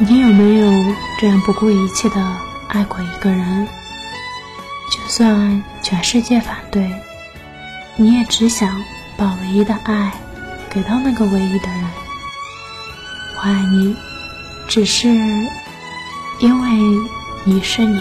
你有没有这样不顾一切的爱过一个人？就算全世界反对你也只想把唯一的爱给到那个唯一的人。我爱你只是因为你是你。